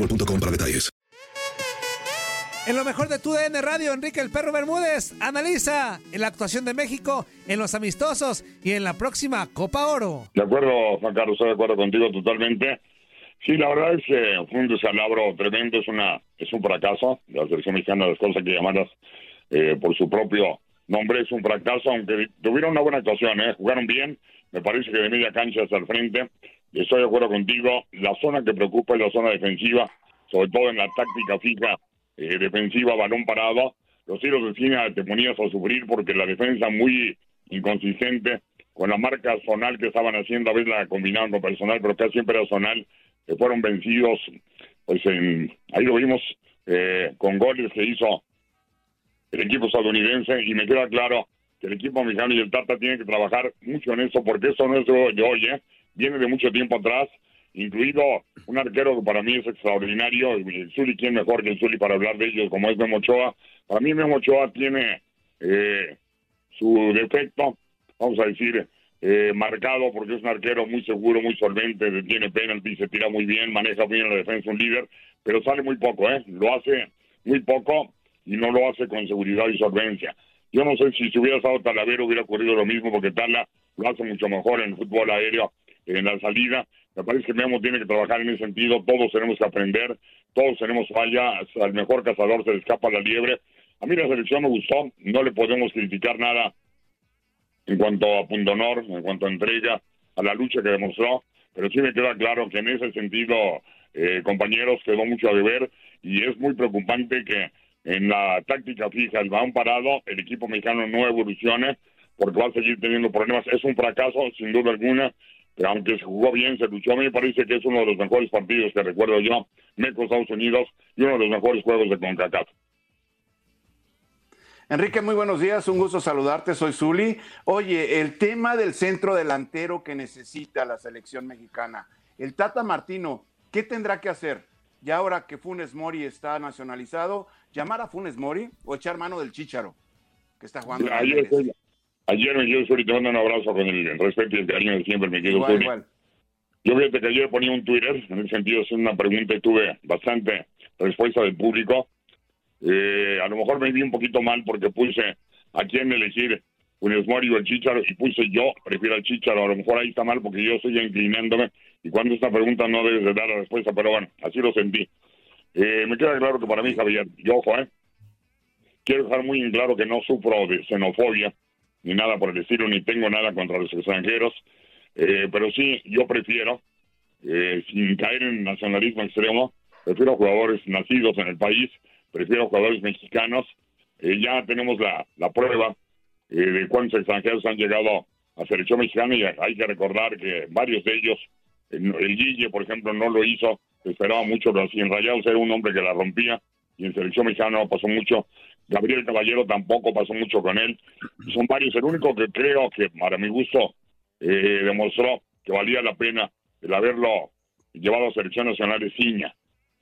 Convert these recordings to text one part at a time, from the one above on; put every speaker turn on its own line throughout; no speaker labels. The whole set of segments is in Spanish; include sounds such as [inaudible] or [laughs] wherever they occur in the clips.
boostmobile.com para detalles.
En lo mejor de tu DN Radio, Enrique el Perro Bermúdez analiza en la actuación de México, en los amistosos y en la próxima Copa Oro.
De acuerdo, Juan Carlos, estoy de acuerdo contigo totalmente. Sí, la verdad es que fue un desalabro tremendo, es una es un fracaso. La selección mexicana, las cosas que llamarlas eh, por su propio nombre, es un fracaso, aunque tuvieron una buena actuación, ¿eh? jugaron bien, me parece que de media cancha hasta el frente. Estoy de acuerdo contigo, la zona que preocupa es la zona defensiva, sobre todo en la táctica fija eh, defensiva, balón parado. Los tiros de esquina te ponías a sufrir porque la defensa muy inconsistente, con la marca zonal que estaban haciendo, a veces la combinaban con personal, pero casi siempre era zonal, que fueron vencidos, pues en, ahí lo vimos eh, con goles que hizo el equipo estadounidense y me queda claro que el equipo mexicano y el Tata tienen que trabajar mucho en eso porque eso no es de hoy, ¿eh? Viene de mucho tiempo atrás, incluido un arquero que para mí es extraordinario, el Zuli, ¿quién mejor que el Zuli para hablar de ellos, como es Memo Ochoa? Para mí Memo Ochoa tiene eh, su defecto, vamos a decir, eh, marcado porque es un arquero muy seguro, muy solvente, tiene penalti, se tira muy bien, maneja bien la defensa, un líder, pero sale muy poco, ¿eh? Lo hace muy poco y no lo hace con seguridad y solvencia. Yo no sé si se hubiera estado Talavera hubiera ocurrido lo mismo porque Tala lo hace mucho mejor en el fútbol aéreo, en la salida. Me parece que Memo tiene que trabajar en ese sentido, todos tenemos que aprender, todos tenemos falla, al mejor cazador se le escapa la liebre. A mí la selección me gustó, no le podemos criticar nada en cuanto a punto en cuanto a entrega, a la lucha que demostró, pero sí me queda claro que en ese sentido, eh, compañeros, quedó mucho a deber y es muy preocupante que en la táctica fija, el balón parado, el equipo mexicano no evolucione porque va a seguir teniendo problemas. Es un fracaso, sin duda alguna, pero aunque se jugó bien, se luchó, a mí me parece que es uno de los mejores partidos que recuerdo yo, México, Estados Unidos, y uno de los mejores juegos de CONCACAF.
Enrique, muy buenos días, un gusto saludarte, soy Zuli. Oye, el tema del centro delantero que necesita la selección mexicana, el Tata Martino, ¿qué tendrá que hacer? Ya ahora que Funes Mori está nacionalizado, llamar a Funes Mori o echar mano del Chícharo, que está jugando. en
Me quedo Zuli, te mando un abrazo con el respeto y el cariño de siempre, me quedo
Igual, igual.
Yo fíjate que ayer ponía un Twitter, en ese sentido es una pregunta y tuve bastante respuesta del público. Eh, a lo mejor me vi un poquito mal porque puse a quién elegir, Funes Mori o el Chicharo, y puse yo, prefiero al Chicharo. A lo mejor ahí está mal porque yo estoy inclinándome y cuando esta pregunta no debes de dar la respuesta, pero bueno, así lo sentí. Eh, me queda claro que para mí, Javier, y ojo, ¿eh? Quiero dejar muy en claro que no sufro de xenofobia, ni nada por el estilo, ni tengo nada contra los extranjeros, eh, pero sí, yo prefiero eh, sin caer en nacionalismo extremo, prefiero jugadores nacidos en el país, prefiero jugadores mexicanos. Eh, ya tenemos la, la prueba eh, de cuántos extranjeros han llegado a selección mexicana y hay que recordar que varios de ellos, el, el Guille, por ejemplo, no lo hizo, esperaba mucho, pero si en Rayados era un hombre que la rompía y en selección mexicana no pasó mucho. Gabriel Caballero tampoco pasó mucho con él. Son varios. El único que creo que, para mi gusto, eh, demostró que valía la pena el haberlo llevado a selección nacional es Ciña.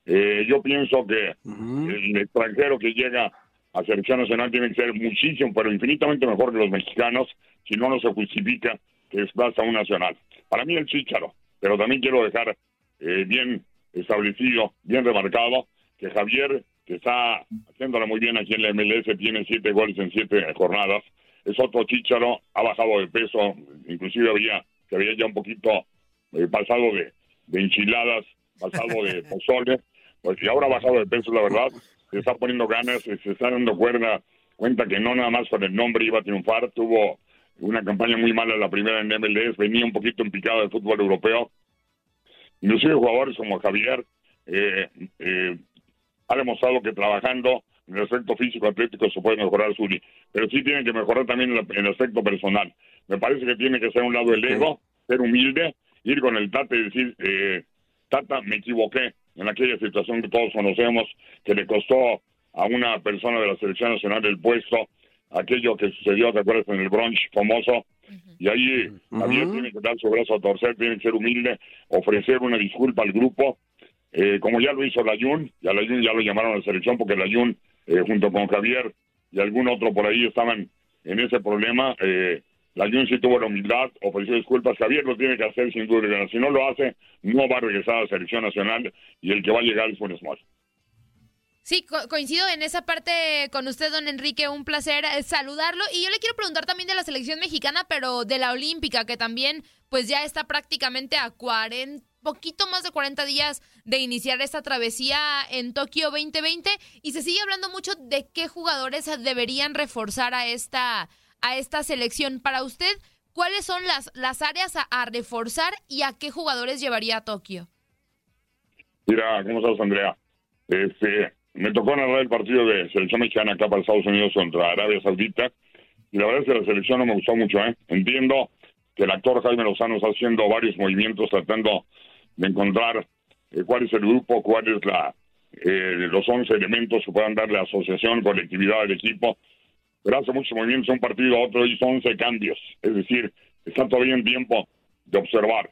Eh, yo pienso que el extranjero que llega a selección nacional tiene que ser muchísimo, pero infinitamente mejor que los mexicanos, si no, no se justifica que desplaza a un nacional. Para mí el Chícharo, pero también quiero dejar eh, bien establecido, bien remarcado, que Javier, que está haciéndola muy bien aquí en la MLS, tiene siete goles en siete jornadas, es otro Chícharo, ha bajado de peso, inclusive había, se había ya un poquito eh, pasado de, de enchiladas, pasado de [laughs] pozole, pues y ahora ha bajado de peso, la verdad, se está poniendo ganas, se está dando cuerda, cuenta que no nada más con el nombre iba a triunfar, tuvo una campaña muy mala la primera en MLS, venía un poquito en picado de fútbol europeo, inclusive jugadores como Javier, eh, eh, ha demostrado que trabajando en el aspecto físico atlético se puede mejorar Zuli, pero sí tiene que mejorar también en el aspecto personal. Me parece que tiene que ser un lado el ego, ser humilde, ir con el Tata y decir, eh, Tata, me equivoqué en aquella situación que todos conocemos, que le costó a una persona de la selección nacional el puesto, aquello que sucedió, ¿te acuerdas? En el brunch famoso, y ahí Javier tiene que dar su brazo a torcer, tiene que ser humilde, ofrecer una disculpa al grupo, eh, como ya lo hizo Layun, y a Layun ya lo llamaron a la selección porque Layun, eh, junto con Javier y algún otro por ahí, estaban en ese problema. Eh, Layun sí tuvo la humildad, ofreció disculpas. Javier lo tiene que hacer sin duda. Si no lo hace, no va a regresar a la selección nacional y el que va a llegar es Funes Mori.
Sí, co coincido en esa parte con usted, don Enrique. Un placer eh, saludarlo. Y yo le quiero preguntar también de la selección mexicana, pero de la olímpica, que también pues ya está prácticamente a 40, poquito más de 40 días de iniciar esta travesía en Tokio 2020 y se sigue hablando mucho de qué jugadores deberían reforzar a esta a esta selección. Para usted, ¿cuáles son las, las áreas a, a reforzar y a qué jugadores llevaría a Tokio?
Mira, ¿cómo estás, Andrea? Este, me tocó narrar el partido de selección mexicana acá para Estados Unidos contra Arabia Saudita y la verdad es que la selección no me gustó mucho, ¿eh? Entiendo que el actor Jaime Lozano está haciendo varios movimientos tratando de encontrar eh, cuál es el grupo, cuál es la eh, los 11 elementos que puedan darle asociación, colectividad al equipo. Pero hace muchos movimientos, un partido a otro hizo 11 cambios. Es decir, está todavía en tiempo de observar.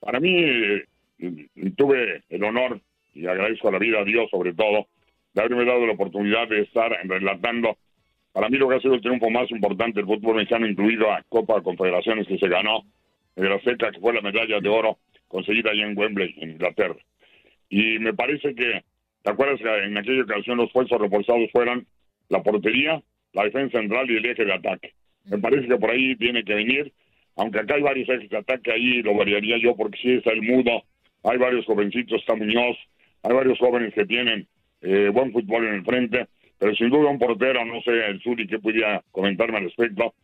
Para mí, eh, tuve el honor, y agradezco a la vida a Dios sobre todo, de haberme dado la oportunidad de estar relatando para mí lo que ha sido el triunfo más importante del fútbol mexicano, incluido a Copa de Confederaciones que se ganó, de la CECA, que fue la medalla de oro conseguida allá en Wembley, en Inglaterra. Y me parece que, ¿te acuerdas que en aquella ocasión los fuerzos reforzados fueran la portería, la defensa central y el eje de ataque? Me parece que por ahí tiene que venir, aunque acá hay varios ejes de ataque, ahí lo variaría yo porque sí está el mudo, hay varios jovencitos, está Muñoz, hay varios jóvenes que tienen eh, buen fútbol en el frente, pero sin duda un portero, no sé el Suri que pudiera comentarme al respecto.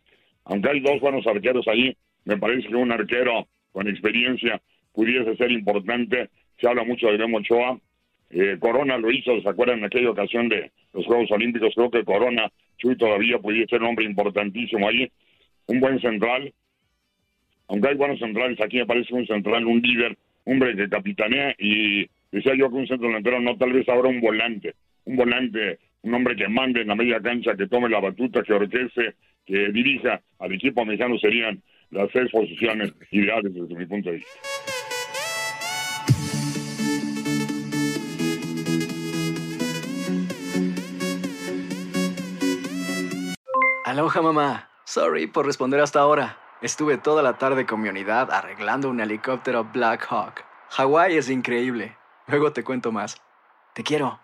Aunque hay dos buenos arqueros allí, me parece que un arquero con experiencia pudiese ser importante. Se habla mucho de Memo Ochoa. Eh, Corona lo hizo, ¿se acuerdan en aquella ocasión de los Juegos Olímpicos? Creo que Corona, Chuy todavía pudiese ser un hombre importantísimo allí. Un buen central. Aunque hay buenos centrales, aquí me parece un central, un líder, hombre que capitanea y decía yo que un centro delantero no, tal vez ahora un volante. Un volante un hombre que mande en la media cancha, que tome la batuta, que orqueste, que dirija al equipo mexicano serían las seis posiciones ideales desde mi punto de vista.
Aloha mamá. Sorry por responder hasta ahora. Estuve toda la tarde con mi unidad arreglando un helicóptero Black Hawk. Hawái es increíble. Luego te cuento más. Te quiero.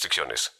restricciones.